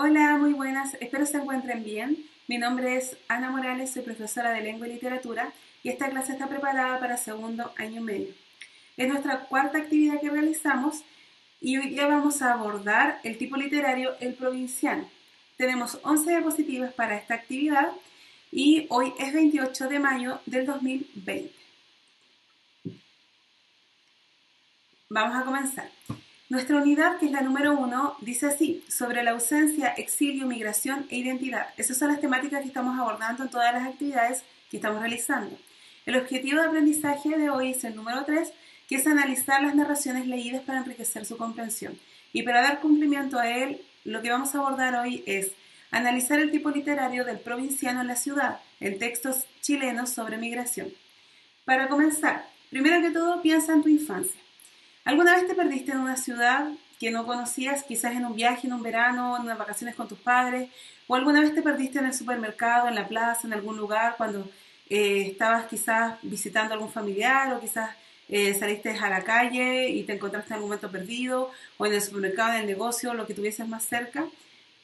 Hola, muy buenas, espero se encuentren bien. Mi nombre es Ana Morales, soy profesora de Lengua y Literatura y esta clase está preparada para segundo año medio. Es nuestra cuarta actividad que realizamos y hoy día vamos a abordar el tipo literario el provinciano. Tenemos 11 diapositivas para esta actividad y hoy es 28 de mayo del 2020. Vamos a comenzar. Nuestra unidad, que es la número uno, dice así, sobre la ausencia, exilio, migración e identidad. Esas son las temáticas que estamos abordando en todas las actividades que estamos realizando. El objetivo de aprendizaje de hoy es el número 3, que es analizar las narraciones leídas para enriquecer su comprensión. Y para dar cumplimiento a él, lo que vamos a abordar hoy es analizar el tipo literario del provinciano en la ciudad, en textos chilenos sobre migración. Para comenzar, primero que todo, piensa en tu infancia. ¿Alguna vez te perdiste en una ciudad que no conocías, quizás en un viaje, en un verano, en unas vacaciones con tus padres? ¿O alguna vez te perdiste en el supermercado, en la plaza, en algún lugar, cuando eh, estabas quizás visitando a algún familiar o quizás eh, saliste a la calle y te encontraste en algún momento perdido, o en el supermercado, en el negocio, lo que tuvieses más cerca?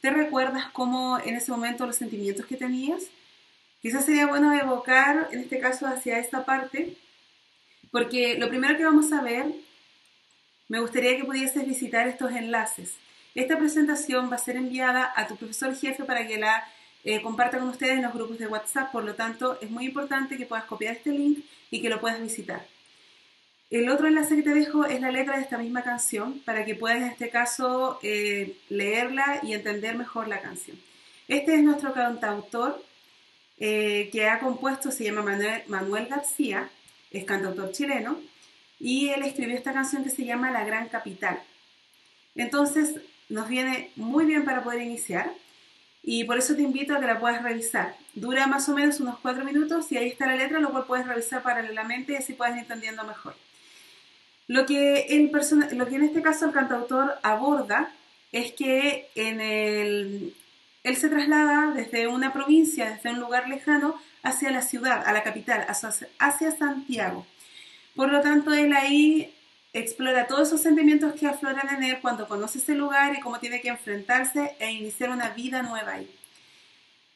¿Te recuerdas cómo en ese momento los sentimientos que tenías? Quizás sería bueno evocar, en este caso, hacia esta parte, porque lo primero que vamos a ver me gustaría que pudieses visitar estos enlaces. Esta presentación va a ser enviada a tu profesor jefe para que la eh, comparta con ustedes en los grupos de WhatsApp, por lo tanto es muy importante que puedas copiar este link y que lo puedas visitar. El otro enlace que te dejo es la letra de esta misma canción para que puedas en este caso eh, leerla y entender mejor la canción. Este es nuestro cantautor eh, que ha compuesto, se llama Manuel, Manuel García, es cantautor chileno y él escribió esta canción que se llama La Gran Capital. Entonces nos viene muy bien para poder iniciar y por eso te invito a que la puedas revisar. Dura más o menos unos cuatro minutos y ahí está la letra, lo cual puedes revisar paralelamente y así puedes ir entendiendo mejor. Lo que, el lo que en este caso el cantautor aborda es que en el, él se traslada desde una provincia, desde un lugar lejano, hacia la ciudad, a la capital, hacia Santiago. Por lo tanto, él ahí explora todos esos sentimientos que afloran en él cuando conoce ese lugar y cómo tiene que enfrentarse e iniciar una vida nueva ahí.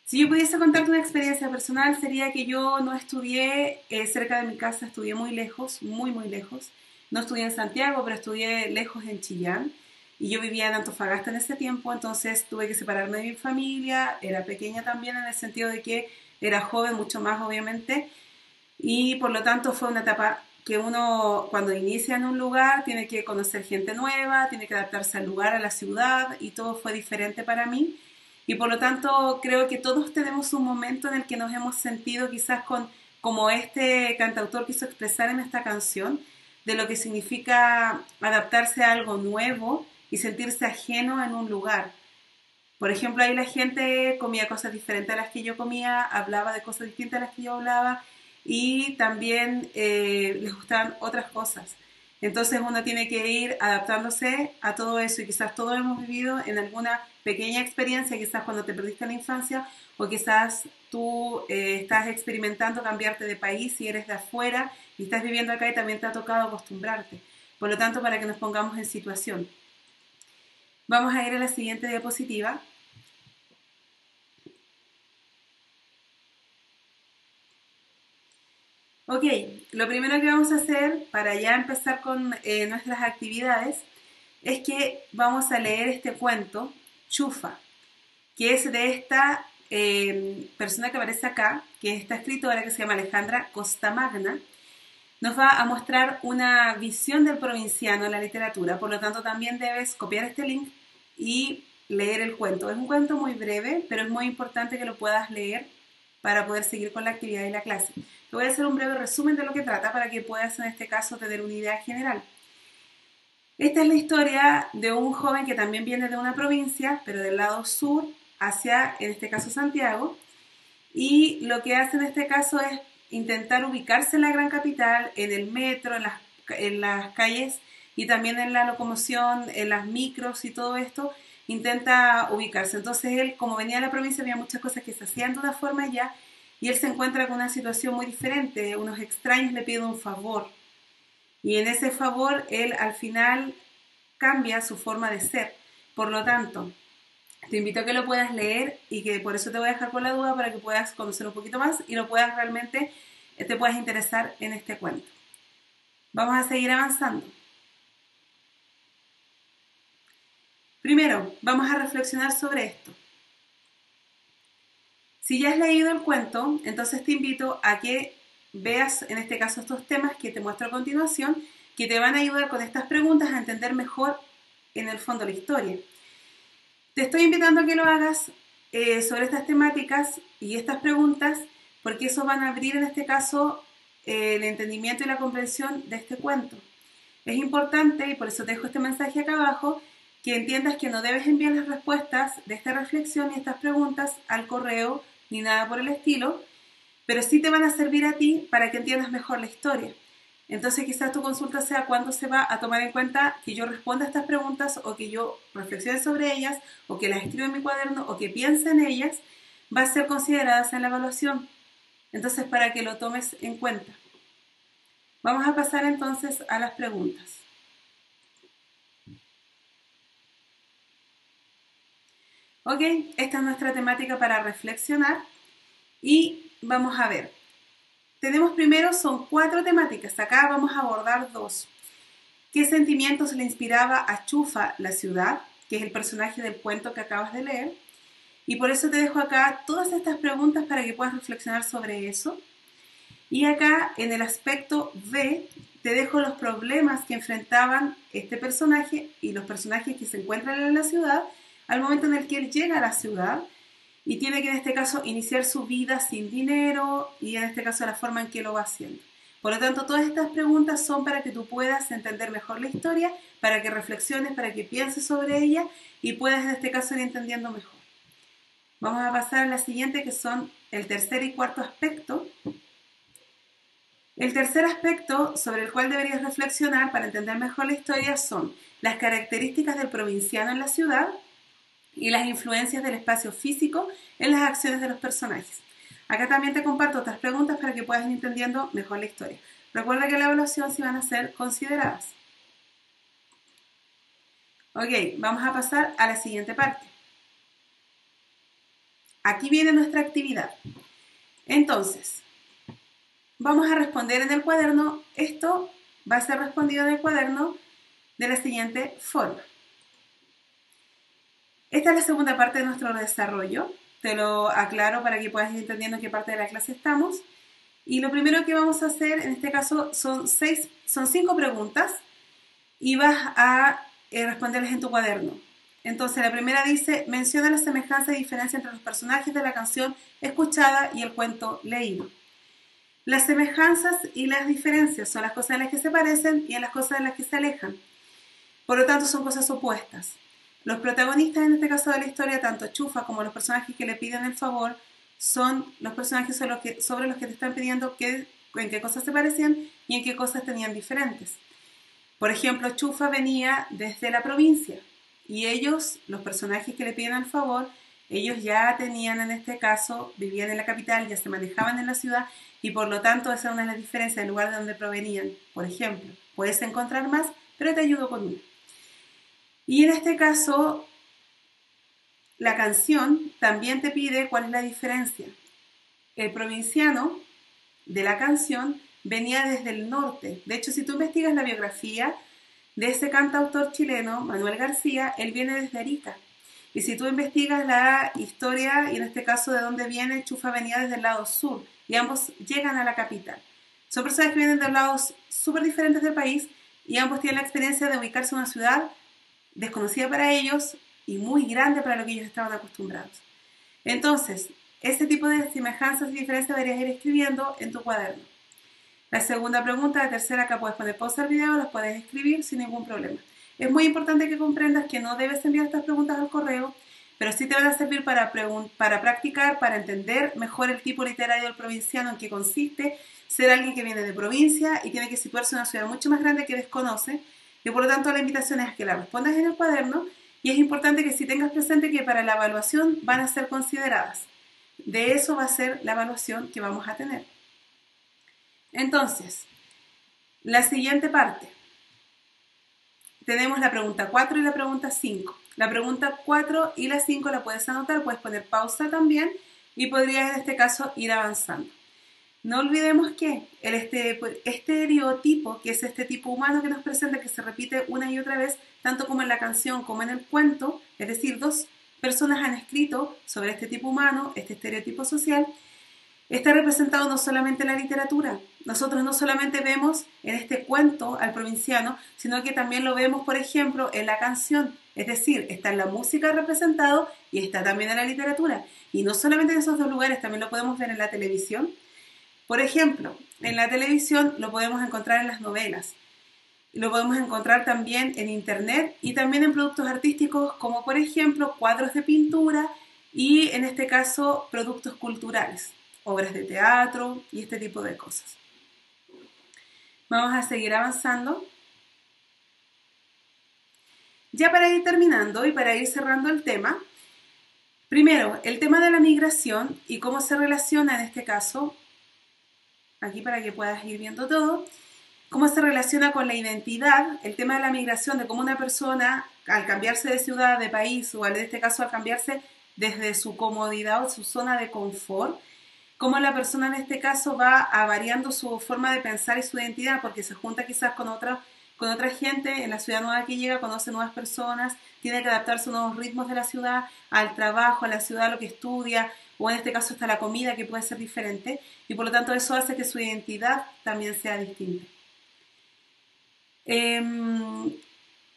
Si yo pudiese contarte una experiencia personal, sería que yo no estudié eh, cerca de mi casa, estudié muy lejos, muy, muy lejos. No estudié en Santiago, pero estudié lejos en Chillán. Y yo vivía en Antofagasta en ese tiempo, entonces tuve que separarme de mi familia. Era pequeña también en el sentido de que era joven, mucho más obviamente. Y por lo tanto fue una etapa que uno cuando inicia en un lugar tiene que conocer gente nueva, tiene que adaptarse al lugar, a la ciudad y todo fue diferente para mí. Y por lo tanto creo que todos tenemos un momento en el que nos hemos sentido quizás con, como este cantautor quiso expresar en esta canción, de lo que significa adaptarse a algo nuevo y sentirse ajeno en un lugar. Por ejemplo, ahí la gente comía cosas diferentes a las que yo comía, hablaba de cosas distintas a las que yo hablaba y también eh, les gustan otras cosas. Entonces uno tiene que ir adaptándose a todo eso y quizás todos hemos vivido en alguna pequeña experiencia, quizás cuando te perdiste en la infancia o quizás tú eh, estás experimentando cambiarte de país y eres de afuera y estás viviendo acá y también te ha tocado acostumbrarte. Por lo tanto, para que nos pongamos en situación. Vamos a ir a la siguiente diapositiva. Ok, lo primero que vamos a hacer para ya empezar con eh, nuestras actividades es que vamos a leer este cuento, Chufa, que es de esta eh, persona que aparece acá, que es esta escritora que se llama Alejandra Costamagna, nos va a mostrar una visión del provinciano en la literatura, por lo tanto también debes copiar este link y leer el cuento. Es un cuento muy breve, pero es muy importante que lo puedas leer para poder seguir con la actividad y la clase. Te voy a hacer un breve resumen de lo que trata para que puedas en este caso tener una idea general. Esta es la historia de un joven que también viene de una provincia, pero del lado sur hacia, en este caso, Santiago. Y lo que hace en este caso es intentar ubicarse en la gran capital, en el metro, en las, en las calles y también en la locomoción, en las micros y todo esto, intenta ubicarse. Entonces él, como venía de la provincia, había muchas cosas que se hacían de una forma ya y él se encuentra con una situación muy diferente. Unos extraños le piden un favor y en ese favor él al final cambia su forma de ser. Por lo tanto, Te invito a que lo puedas leer y que por eso te voy a dejar con la duda para que puedas conocer un poquito más y lo puedas realmente, eh, te puedas interesar en este cuento. Vamos a seguir avanzando. Primero, vamos a reflexionar sobre esto. Si ya has leído el cuento, entonces te invito a que veas en este caso estos temas que te muestro a continuación, que te van a ayudar con estas preguntas a entender mejor en el fondo la historia. Te estoy invitando a que lo hagas eh, sobre estas temáticas y estas preguntas, porque eso van a abrir en este caso eh, el entendimiento y la comprensión de este cuento. Es importante, y por eso te dejo este mensaje acá abajo, que entiendas que no debes enviar las respuestas de esta reflexión y estas preguntas al correo ni nada por el estilo, pero sí te van a servir a ti para que entiendas mejor la historia. Entonces quizás tu consulta sea cuándo se va a tomar en cuenta que yo responda a estas preguntas o que yo reflexione sobre ellas o que las escriba en mi cuaderno o que piense en ellas, va a ser consideradas en la evaluación. Entonces para que lo tomes en cuenta. Vamos a pasar entonces a las preguntas. Ok, esta es nuestra temática para reflexionar y vamos a ver. Tenemos primero, son cuatro temáticas. Acá vamos a abordar dos. ¿Qué sentimientos le inspiraba a Chufa la ciudad? Que es el personaje del cuento que acabas de leer. Y por eso te dejo acá todas estas preguntas para que puedas reflexionar sobre eso. Y acá en el aspecto B te dejo los problemas que enfrentaban este personaje y los personajes que se encuentran en la ciudad al momento en el que él llega a la ciudad y tiene que en este caso iniciar su vida sin dinero y en este caso la forma en que lo va haciendo. Por lo tanto, todas estas preguntas son para que tú puedas entender mejor la historia, para que reflexiones, para que pienses sobre ella y puedas en este caso ir entendiendo mejor. Vamos a pasar a la siguiente que son el tercer y cuarto aspecto. El tercer aspecto sobre el cual deberías reflexionar para entender mejor la historia son las características del provinciano en la ciudad, y las influencias del espacio físico en las acciones de los personajes. Acá también te comparto otras preguntas para que puedas ir entendiendo mejor la historia. Recuerda que la evaluación sí van a ser consideradas. Ok, vamos a pasar a la siguiente parte. Aquí viene nuestra actividad. Entonces, vamos a responder en el cuaderno. Esto va a ser respondido en el cuaderno de la siguiente forma. Esta es la segunda parte de nuestro desarrollo. Te lo aclaro para que puedas ir entendiendo en qué parte de la clase estamos. Y lo primero que vamos a hacer en este caso son, seis, son cinco preguntas y vas a eh, responderlas en tu cuaderno. Entonces, la primera dice, menciona las semejanzas y diferencias entre los personajes de la canción escuchada y el cuento leído. Las semejanzas y las diferencias son las cosas en las que se parecen y en las cosas en las que se alejan. Por lo tanto, son cosas opuestas. Los protagonistas en este caso de la historia, tanto Chufa como los personajes que le piden el favor, son los personajes sobre los que, sobre los que te están pidiendo que, en qué cosas se parecían y en qué cosas tenían diferentes. Por ejemplo, Chufa venía desde la provincia y ellos, los personajes que le piden el favor, ellos ya tenían en este caso, vivían en la capital, ya se manejaban en la ciudad y por lo tanto esa es una de las diferencias del lugar de donde provenían. Por ejemplo, puedes encontrar más, pero te ayudo con. Y en este caso, la canción también te pide cuál es la diferencia. El provinciano de la canción venía desde el norte. De hecho, si tú investigas la biografía de ese cantautor chileno, Manuel García, él viene desde Arica. Y si tú investigas la historia, y en este caso de dónde viene, Chufa venía desde el lado sur, y ambos llegan a la capital. Son personas que vienen de lados súper diferentes del país, y ambos tienen la experiencia de ubicarse en una ciudad desconocida para ellos y muy grande para lo que ellos estaban acostumbrados. Entonces, este tipo de semejanzas y diferencias deberías ir escribiendo en tu cuaderno. La segunda pregunta, la tercera, acá puedes poner pausa al video, las puedes escribir sin ningún problema. Es muy importante que comprendas que no debes enviar estas preguntas al correo, pero sí te van a servir para, para practicar, para entender mejor el tipo literario del provinciano en qué consiste, ser alguien que viene de provincia y tiene que situarse en una ciudad mucho más grande que desconoce, y por lo tanto la invitación es que la respondas en el cuaderno y es importante que si tengas presente que para la evaluación van a ser consideradas. De eso va a ser la evaluación que vamos a tener. Entonces, la siguiente parte. Tenemos la pregunta 4 y la pregunta 5. La pregunta 4 y la 5 la puedes anotar, puedes poner pausa también y podrías en este caso ir avanzando. No olvidemos que el este, estereotipo, que es este tipo humano que nos presenta, que se repite una y otra vez, tanto como en la canción como en el cuento, es decir, dos personas han escrito sobre este tipo humano, este estereotipo social, está representado no solamente en la literatura. Nosotros no solamente vemos en este cuento al provinciano, sino que también lo vemos, por ejemplo, en la canción. Es decir, está en la música representado y está también en la literatura. Y no solamente en esos dos lugares, también lo podemos ver en la televisión por ejemplo, en la televisión lo podemos encontrar en las novelas, lo podemos encontrar también en internet y también en productos artísticos como por ejemplo cuadros de pintura y en este caso productos culturales, obras de teatro y este tipo de cosas. Vamos a seguir avanzando. Ya para ir terminando y para ir cerrando el tema, primero, el tema de la migración y cómo se relaciona en este caso aquí para que puedas ir viendo todo, cómo se relaciona con la identidad, el tema de la migración, de cómo una persona al cambiarse de ciudad, de país, o en este caso al cambiarse desde su comodidad o su zona de confort, cómo la persona en este caso va a variando su forma de pensar y su identidad, porque se junta quizás con otra, con otra gente en la ciudad nueva que llega, conoce nuevas personas, tiene que adaptarse a nuevos ritmos de la ciudad, al trabajo, a la ciudad, a lo que estudia, o en este caso está la comida que puede ser diferente y por lo tanto eso hace que su identidad también sea distinta. Em,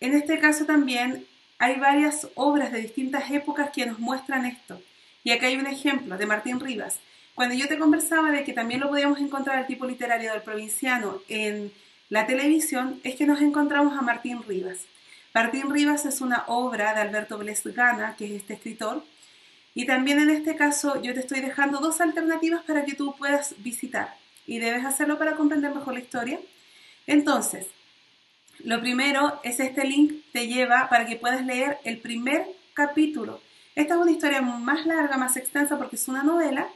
en este caso también hay varias obras de distintas épocas que nos muestran esto. Y acá hay un ejemplo de Martín Rivas. Cuando yo te conversaba de que también lo podíamos encontrar el tipo literario del provinciano en la televisión, es que nos encontramos a Martín Rivas. Martín Rivas es una obra de Alberto Blesgana, que es este escritor, y también en este caso yo te estoy dejando dos alternativas para que tú puedas visitar y debes hacerlo para comprender mejor la historia. Entonces, lo primero es este link te lleva para que puedas leer el primer capítulo. Esta es una historia más larga, más extensa porque es una novela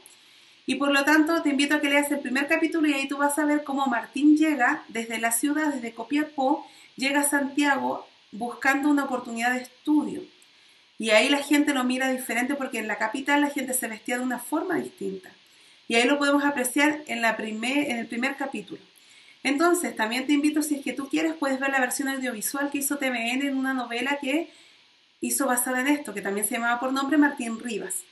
y por lo tanto te invito a que leas el primer capítulo y ahí tú vas a ver cómo Martín llega desde la ciudad, desde Copiapó, llega a Santiago buscando una oportunidad de estudio. Y ahí la gente lo mira diferente porque en la capital la gente se vestía de una forma distinta. Y ahí lo podemos apreciar en, la primer, en el primer capítulo. Entonces, también te invito, si es que tú quieres, puedes ver la versión audiovisual que hizo TVN en una novela que hizo basada en esto, que también se llamaba por nombre Martín Rivas.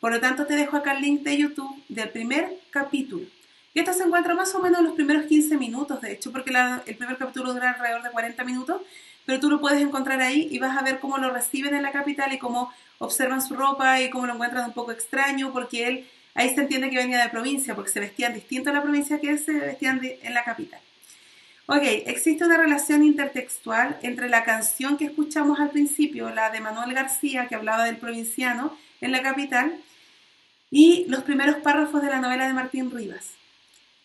Por lo tanto, te dejo acá el link de YouTube del primer capítulo. Y esto se encuentra más o menos en los primeros 15 minutos, de hecho, porque el primer capítulo dura alrededor de 40 minutos, pero tú lo puedes encontrar ahí y vas a ver cómo lo reciben en la capital y cómo observan su ropa y cómo lo encuentran un poco extraño, porque él ahí se entiende que venía de provincia, porque se vestían distinto en la provincia que se vestían en la capital. Ok, existe una relación intertextual entre la canción que escuchamos al principio, la de Manuel García, que hablaba del provinciano en la capital, y los primeros párrafos de la novela de Martín Rivas.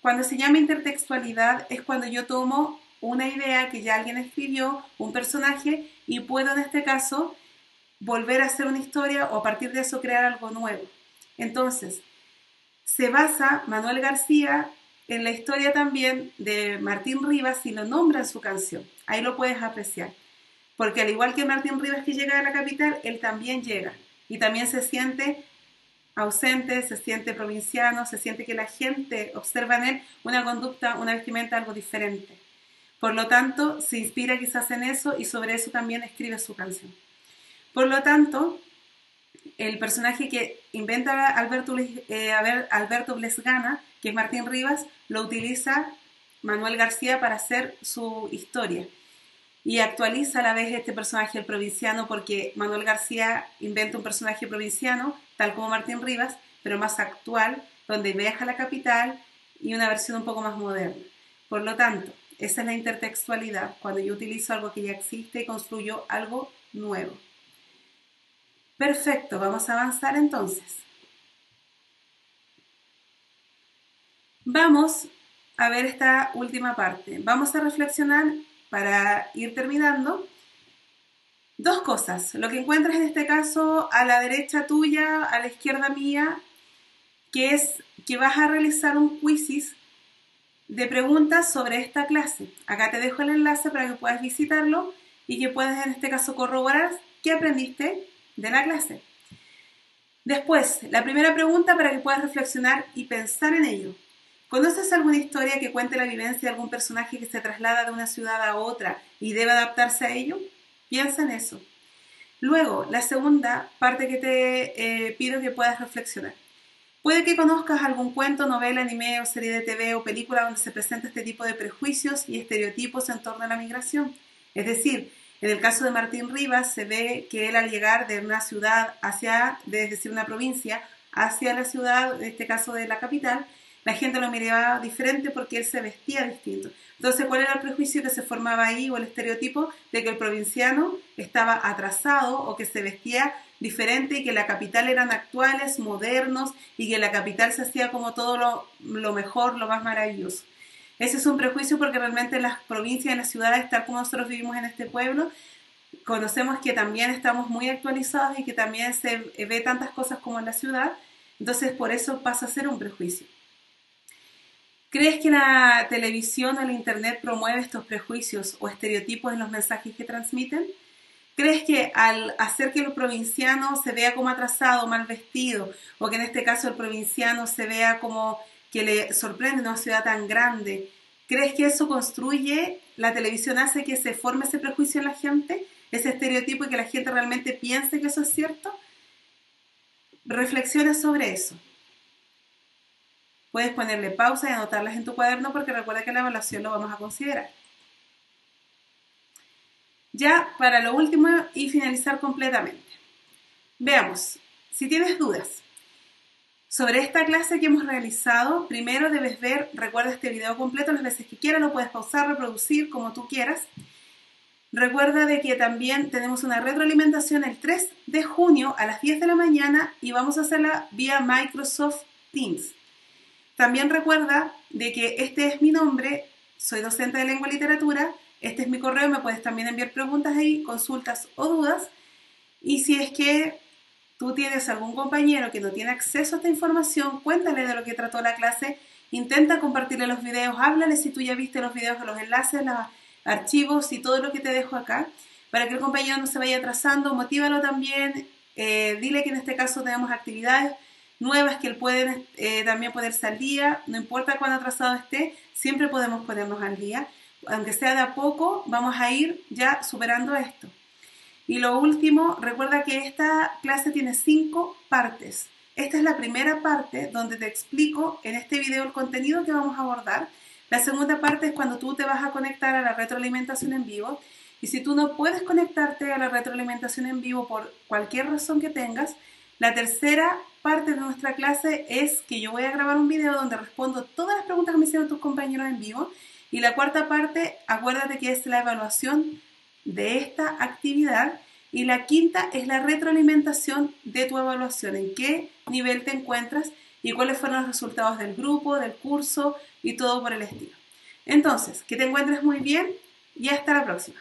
Cuando se llama intertextualidad es cuando yo tomo una idea que ya alguien escribió, un personaje, y puedo en este caso volver a hacer una historia o a partir de eso crear algo nuevo. Entonces, se basa Manuel García en la historia también de Martín Rivas y lo nombra en su canción. Ahí lo puedes apreciar. Porque al igual que Martín Rivas que llega a la capital, él también llega y también se siente ausente, se siente provinciano, se siente que la gente observa en él una conducta, una vestimenta algo diferente. Por lo tanto, se inspira quizás en eso y sobre eso también escribe su canción. Por lo tanto, el personaje que inventa Alberto, eh, que es Martín Rivas, lo utiliza Manuel García para hacer su historia. Y actualiza a la vez este personaje, el provinciano, porque Manuel García inventa un personaje provinciano, tal como Martín Rivas, pero más actual, donde viaja a la capital y una versión un poco más moderna. Por lo tanto, esa es la intertextualidad, cuando yo utilizo algo que ya existe y construyo algo nuevo. Perfecto, vamos a avanzar entonces. Vamos a ver esta última parte. Vamos a reflexionar para ir terminando. Dos cosas. Lo que encuentras en este caso a la derecha tuya, a la izquierda mía, que es que vas a realizar un quizzes de preguntas sobre esta clase. Acá te dejo el enlace para que puedas visitarlo y que puedas en este caso corroborar qué aprendiste de la clase. Después, la primera pregunta para que puedas reflexionar y pensar en ello. ¿Conoces alguna historia que cuente la vivencia de algún personaje que se traslada de una ciudad a otra y debe adaptarse a ello? Piensa en eso. Luego, la segunda parte que te eh, pido que puedas reflexionar. Puede que conozcas algún cuento, novela, anime o serie de TV o película donde se presenta este tipo de prejuicios y estereotipos en torno a la migración. Es decir, en el caso de Martín Rivas se ve que él al llegar de una ciudad hacia, es decir, una provincia, hacia la ciudad, en este caso de la capital, la gente lo miraba diferente porque él se vestía distinto. Entonces, ¿cuál era el prejuicio que se formaba ahí o el estereotipo de que el provinciano estaba atrasado o que se vestía diferente y que la capital eran actuales, modernos y que la capital se hacía como todo lo, lo mejor, lo más maravilloso? Ese es un prejuicio porque realmente en las provincias, en las ciudades, tal como nosotros vivimos en este pueblo, conocemos que también estamos muy actualizados y que también se ve tantas cosas como en la ciudad, entonces por eso pasa a ser un prejuicio. ¿Crees que la televisión o el Internet promueve estos prejuicios o estereotipos en los mensajes que transmiten? ¿Crees que al hacer que el provinciano se vea como atrasado, mal vestido, o que en este caso el provinciano se vea como que le sorprende una ciudad tan grande, ¿crees que eso construye, la televisión hace que se forme ese prejuicio en la gente, ese estereotipo y que la gente realmente piense que eso es cierto? Reflexiona sobre eso. Puedes ponerle pausa y anotarlas en tu cuaderno porque recuerda que la evaluación lo vamos a considerar. Ya para lo último y finalizar completamente. Veamos, si tienes dudas sobre esta clase que hemos realizado, primero debes ver, recuerda este video completo las veces que quieras, lo puedes pausar, reproducir como tú quieras. Recuerda de que también tenemos una retroalimentación el 3 de junio a las 10 de la mañana y vamos a hacerla vía Microsoft Teams. También recuerda de que este es mi nombre, soy docente de lengua y literatura, este es mi correo, me puedes también enviar preguntas ahí, consultas o dudas. Y si es que tú tienes algún compañero que no tiene acceso a esta información, cuéntale de lo que trató la clase, intenta compartirle los videos, háblale si tú ya viste los videos, los enlaces, los archivos y todo lo que te dejo acá, para que el compañero no se vaya atrasando, motívalo también, eh, dile que en este caso tenemos actividades nuevas que él puede eh, también ponerse al día, no importa cuán atrasado esté, siempre podemos ponernos al día. Aunque sea de a poco, vamos a ir ya superando esto. Y lo último, recuerda que esta clase tiene cinco partes. Esta es la primera parte donde te explico en este video el contenido que vamos a abordar. La segunda parte es cuando tú te vas a conectar a la retroalimentación en vivo. Y si tú no puedes conectarte a la retroalimentación en vivo por cualquier razón que tengas, la tercera parte de nuestra clase es que yo voy a grabar un video donde respondo todas las preguntas que me hicieron tus compañeros en vivo. Y la cuarta parte, acuérdate que es la evaluación de esta actividad. Y la quinta es la retroalimentación de tu evaluación, en qué nivel te encuentras y cuáles fueron los resultados del grupo, del curso y todo por el estilo. Entonces, que te encuentres muy bien y hasta la próxima.